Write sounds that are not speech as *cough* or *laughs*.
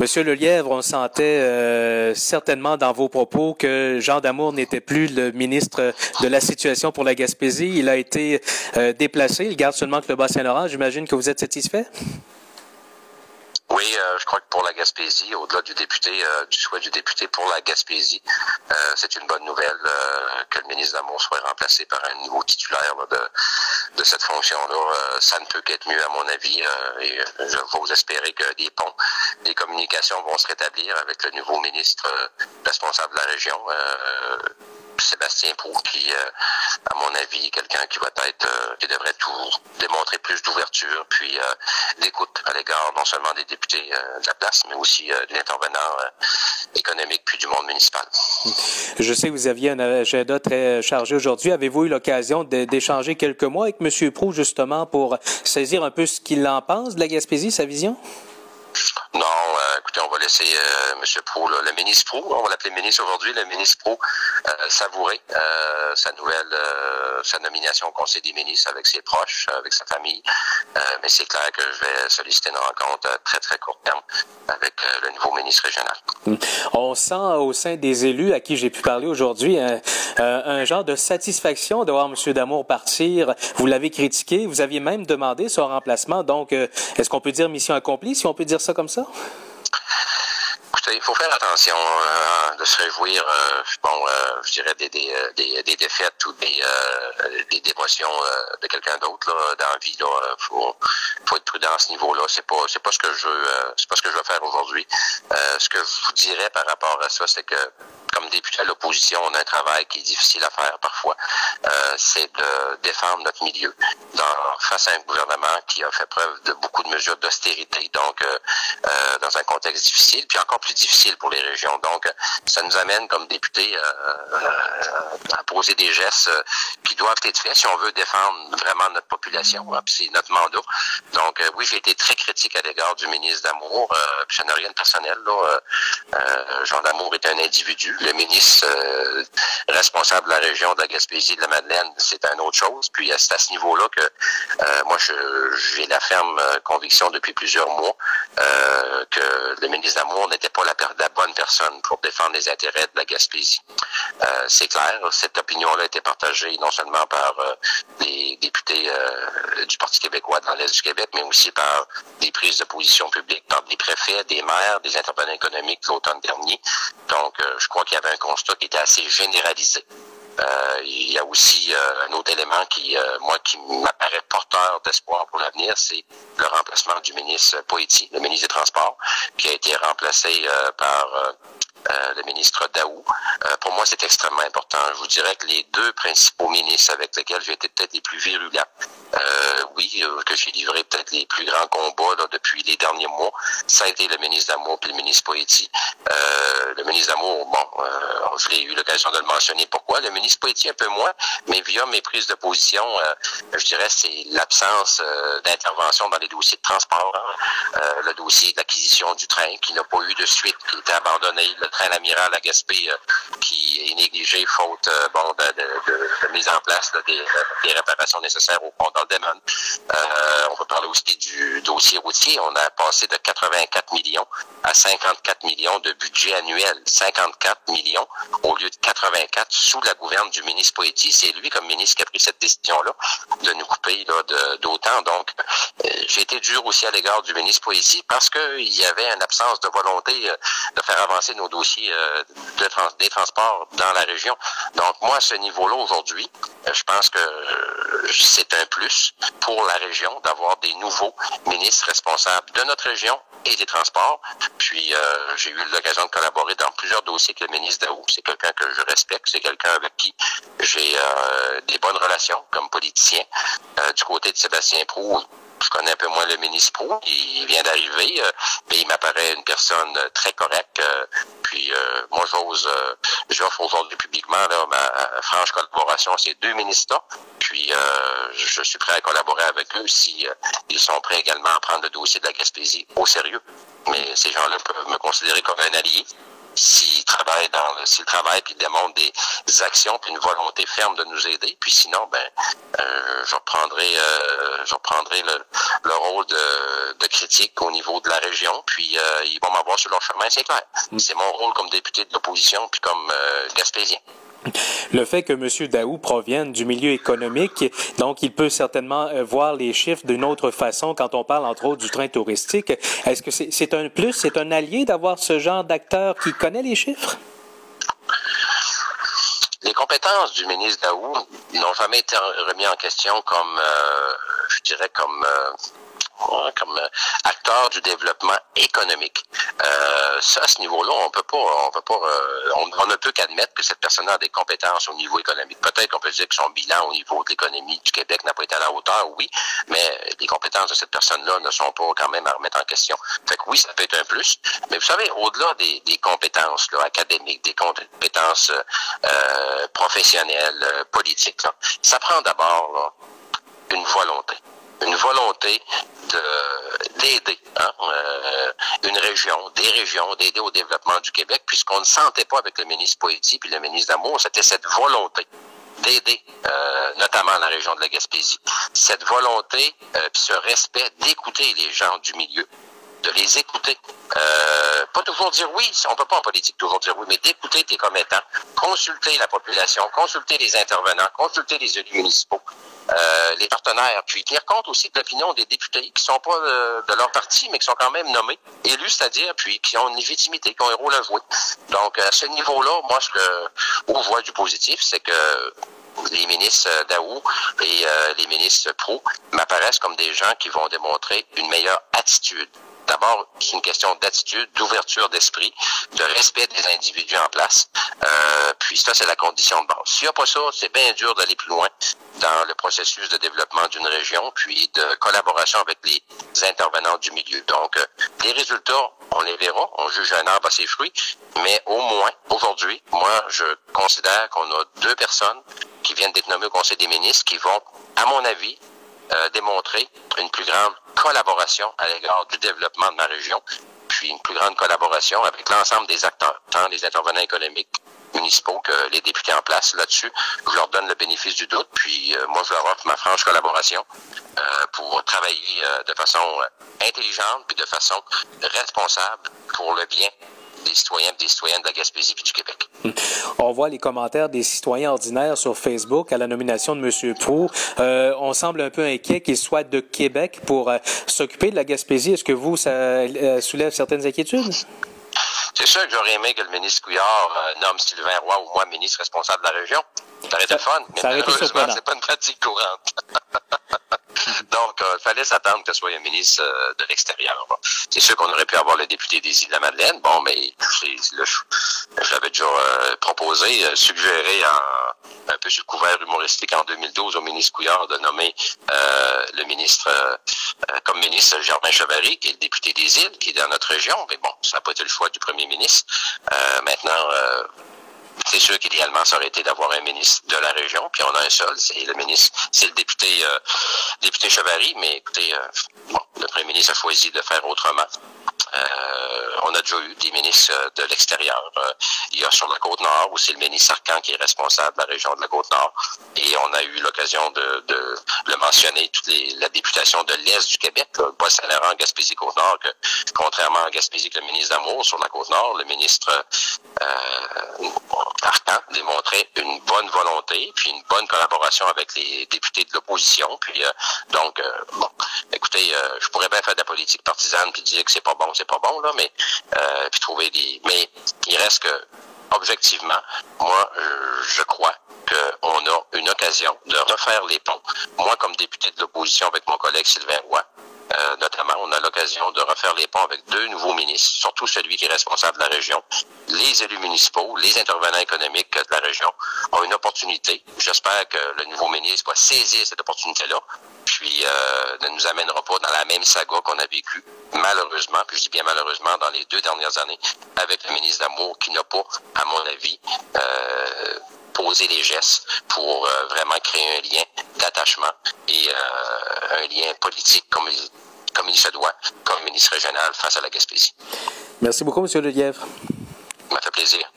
Monsieur Lelièvre, on sentait euh, certainement dans vos propos que Jean Damour n'était plus le ministre de la situation pour la Gaspésie. Il a été euh, déplacé. Il garde seulement le Bas-Saint-Laurent. J'imagine que vous êtes satisfait? Oui, euh, je crois que pour la Gaspésie, au-delà du député, euh, du souhait du député pour la Gaspésie, euh, c'est une bonne nouvelle que le ministre Damour soit remplacé par un nouveau titulaire de, de cette fonction-là. ça ne peut qu'être mieux, à mon avis, et je vous espérer que des ponts, des communications vont se rétablir avec le nouveau ministre responsable de la région. Sébastien Prou, qui, à mon avis, est quelqu'un qui va être, qui devrait tout démontrer plus d'ouverture, puis d'écoute à l'égard non seulement des députés, euh, de la place, mais aussi euh, de l'intervenant euh, économique puis du monde municipal. Je sais que vous aviez un agenda très chargé aujourd'hui. Avez-vous eu l'occasion d'échanger quelques mots avec M. Prou, justement, pour saisir un peu ce qu'il en pense de la Gaspésie, sa vision? Euh, on va laisser euh, M. Pro, le ministre Pro, on va l'appeler ministre aujourd'hui, le ministre Pro, euh, savourer euh, sa nouvelle, sa nomination au Conseil des ministres avec ses proches, avec sa famille. mais c'est clair que je vais solliciter une rencontre à très, très court terme avec le nouveau ministre régional. Hum. On sent au sein des élus à qui j'ai pu parler aujourd'hui un, un, genre de satisfaction de voir M. Damour partir. Vous l'avez critiqué, vous aviez même demandé son remplacement. Donc, est-ce qu'on peut dire mission accomplie, si on peut dire ça comme ça? Il faut faire attention euh, de se réjouir, euh, bon, euh, je dirais des, des, des, des, défaites ou des, des démotions de quelqu'un d'autre là, dans la vie. Là, faut, faut être prudent à ce niveau-là. C'est pas, c'est pas ce que je veux, c'est pas ce que je veux faire aujourd'hui. ce que je vous dirais par rapport à ça, c'est que comme député à l'opposition, on a un travail qui est difficile à faire parfois. Euh, c'est de défendre notre milieu dans, face à un gouvernement qui a fait preuve de beaucoup de mesures d'austérité, donc euh, euh, dans un contexte difficile, puis encore difficile pour les régions. Donc, ça nous amène comme députés à poser des gestes qui doivent être faits si on veut défendre vraiment notre population. C'est notre mandat. Donc, oui, j'ai été très critique à l'égard du ministre d'Amour. ça n'a rien de personnel. Jean d'Amour est un individu le ministre euh, responsable de la région de la Gaspésie de la Madeleine, c'est une autre chose. Puis c'est à ce niveau-là que euh, moi, j'ai la ferme euh, conviction depuis plusieurs mois que le ministre d'Amour n'était pas la, bonne personne pour défendre les intérêts de la Gaspésie. c'est clair, cette opinion-là a été partagée non seulement par les députés du Parti québécois dans l'Est du Québec, mais aussi par des prises de position publiques, par des préfets, des maires, des intervenants économiques l'automne dernier. Donc, je crois qu'il y avait un constat qui était assez généralisé. Euh, il y a aussi euh, un autre élément qui, euh, moi, qui m'apparaît porteur d'espoir pour l'avenir, c'est le remplacement du ministre Poitiers, le ministre des Transports, qui a été remplacé par le ministre Daou. pour moi, c'est extrêmement important. Je vous dirais que les deux principaux ministres avec lesquels j'ai été peut-être les plus virulents, oui, que j'ai livré peut-être les plus grands combats depuis les derniers mois, ça a été le ministre d'Amour et le ministre Poitiers. le ministre d'Amour, bon, je l'ai eu l'occasion de le mentionner. Pourquoi? Le ministre Poitiers un peu moins, mais via mes prises de position, euh, je dirais c'est l'absence euh, d'intervention dans les dossiers de transport. Euh, le dossier d'acquisition du train qui n'a pas eu de suite, qui était abandonné, le train l'amiral à Gaspé qui est négligé faute bon de, mise en place des, des, réparations nécessaires au pont d'Aldeman. on aussi du dossier routier. On a passé de 84 millions à 54 millions de budget annuel. 54 millions au lieu de 84 sous la gouverne du ministre Poitiers. C'est lui, comme ministre, qui a pris cette décision-là de nous couper d'autant. Donc, euh, j'ai été dur aussi à l'égard du ministre Poitiers parce qu'il y avait une absence de volonté euh, de faire avancer nos dossiers euh, de des transports dans la région. Donc, moi, à ce niveau-là, aujourd'hui, je pense que c'est un plus pour la région d'avoir des nouveaux ministres responsables de notre région et des transports. Puis, j'ai eu l'occasion de collaborer dans plusieurs dossiers avec le ministre Daou. C'est quelqu'un que je respecte, c'est quelqu'un avec qui j'ai euh, des bonnes relations comme politicien. Euh, du côté de Sébastien Prou, je connais un peu moins le ministre Prou, il vient d'arriver, euh, mais il m'apparaît une personne très correcte. puis moi, j'ose, j'offre aujourd'hui publiquement là, ma franche collaboration à ces deux ministres-là. Puis je suis prêt à collaborer avec eux si ils sont prêts également à prendre le dossier de la Gaspésie au sérieux. Mais ces gens-là peuvent me considérer comme un allié. S'il travaille dans le, s'il travaille puis démontre des actions puis une volonté ferme de nous aider. Puis sinon, ben, euh, je reprendrai, euh, je reprendrai le, le rôle de, de, critique au niveau de la région. Puis euh, ils vont m'avoir sur leur chemin, c'est clair. Mm. C'est mon rôle comme député de l'opposition puis comme euh, Gaspésien. Le fait que M. Daou provienne du milieu économique, donc il peut certainement euh, voir les chiffres d'une autre façon quand on parle entre autres du train touristique. Est-ce que c'est un plus, c'est un allié d'avoir ce genre d'acteur qui connaît les chiffres? Les compétences du ministre Daou n'ont jamais été remis en question comme, euh, je dirais, comme euh, comme euh, acteur du développement économique. Euh, ça, à ce niveau-là, on peut pas, on peut pas, euh, on, ne peut qu'admettre que cette personne a des compétences au niveau économique. Peut-être qu'on peut dire que son bilan au niveau de l'économie du Québec n'a pas été à la hauteur, oui, mais les compétences de cette personne-là ne sont pas quand même à remettre en question. Fait que oui, ça peut être un plus, mais vous savez, au-delà des, des, compétences là, académiques, des compétences euh, professionnelles, politiques, là, ça prend d'abord une volonté une volonté d'aider hein, euh, une région, des régions, d'aider au développement du Québec, puisqu'on ne sentait pas avec le ministre Poitiers puis le ministre d'Amour, c'était cette volonté d'aider euh, notamment la région de la Gaspésie. Cette volonté euh, puis ce respect d'écouter les gens du milieu, de les écouter. Euh, pas toujours dire oui, on peut pas en politique toujours dire oui, mais d'écouter tes commettants, consulter la population, consulter les intervenants, consulter les élus municipaux, euh, les partenaires, puis tenir compte aussi de l'opinion des députés qui sont pas de, de, leur parti, mais qui sont quand même nommés, élus, c'est-à-dire, puis qui ont une légitimité, qui ont un rôle à jouer. Donc, à ce niveau-là, moi, ce que, où je vois du positif, c'est que les ministres Daou et euh, les ministres Pro m'apparaissent comme des gens qui vont démontrer une meilleure attitude D'abord, c'est une question d'attitude, d'ouverture d'esprit, de respect des individus en place. Euh, puis ça, c'est la condition de base. S'il n'y a pas ça, c'est bien dur d'aller plus loin dans le processus de développement d'une région, puis de collaboration avec les intervenants du milieu. Donc, euh, les résultats, on les verra. On juge un arbre à ses fruits. Mais au moins, aujourd'hui, moi, je considère qu'on a deux personnes qui viennent d'être nommées au Conseil des ministres qui vont, à mon avis, euh, démontrer une plus grande collaboration à l'égard du développement de ma région, puis une plus grande collaboration avec l'ensemble des acteurs, tant les intervenants économiques, municipaux que les députés en place. Là-dessus, je leur donne le bénéfice du doute, puis euh, moi, je leur offre ma franche collaboration euh, pour travailler euh, de façon intelligente puis de façon responsable pour le bien des citoyens et des citoyennes de la Gaspésie et du Québec. On voit les commentaires des citoyens ordinaires sur Facebook à la nomination de M. Prou. Euh, on semble un peu inquiet qu'il soit de Québec pour s'occuper de la Gaspésie. Est-ce que vous, ça soulève certaines inquiétudes? C'est sûr que j'aurais aimé que le ministre Couillard euh, nomme Sylvain Roy ou moi ministre responsable de la région. Ça aurait été fun, mais malheureusement, c'est pas une pratique courante. *laughs* *laughs* Donc, euh, fallait s'attendre que ce soit un ministre euh, de l'extérieur. C'est sûr qu'on aurait pu avoir le député des îles-de-la-Madeleine. Bon, mais j'avais déjà euh, proposé, euh, suggéré en, un peu sur le couvert humoristique en 2012 au ministre Couillard de nommer le ministre comme ministre Germain Chevary, qui est le député des îles, qui est dans notre région. Mais bon, ça n'a pas été le choix du premier ministre. maintenant, c'est sûr qu'idéalement, ça aurait été d'avoir un ministre de la région, puis on a un seul, c'est le ministre, c'est le député euh, député Chevary, mais écoutez, euh, bon, le premier ministre a choisi de faire autrement. Euh, on a déjà eu des ministres euh, de l'extérieur. Euh, il y a sur la Côte-Nord aussi le ministre Arcan qui est responsable de la région de la Côte-Nord. Et on a eu l'occasion de, de, le mentionner, toute les, la députation de l'Est du Québec, bois saint laurent Gaspésie-Côte-Nord, que contrairement à Gaspésie, que le ministre d'Amour sur la Côte-Nord, le ministre euh, Arcan démontrait une bonne volonté, puis une bonne collaboration avec les députés de l'opposition. Puis donc, bon, écoutez, je pourrais bien faire de la politique partisane puis dire que c'est pas bon, c'est pas bon, là, mais euh, puis trouver des. Mais il reste que objectivement, moi, je crois qu'on a une occasion de refaire les ponts. Moi, comme député de l'opposition avec mon collègue Sylvain Roy, euh, notamment, de refaire les ponts avec deux nouveaux ministres, surtout celui qui est responsable de la région. Les élus municipaux, les intervenants économiques de la région ont une opportunité. J'espère que le nouveau ministre va saisir cette opportunité-là, puis euh, ne nous amènera pas dans la même saga qu'on a vécu, malheureusement, puis je dis bien malheureusement, dans les deux dernières années, avec le ministre d'Amour qui n'a pas, à mon avis, euh, poser les gestes pour euh, vraiment créer un lien d'attachement et euh, un lien politique comme comme il se doit, comme ministre régional face à la Gaspésie. Merci beaucoup, M. Lelièvre. m'a fait plaisir.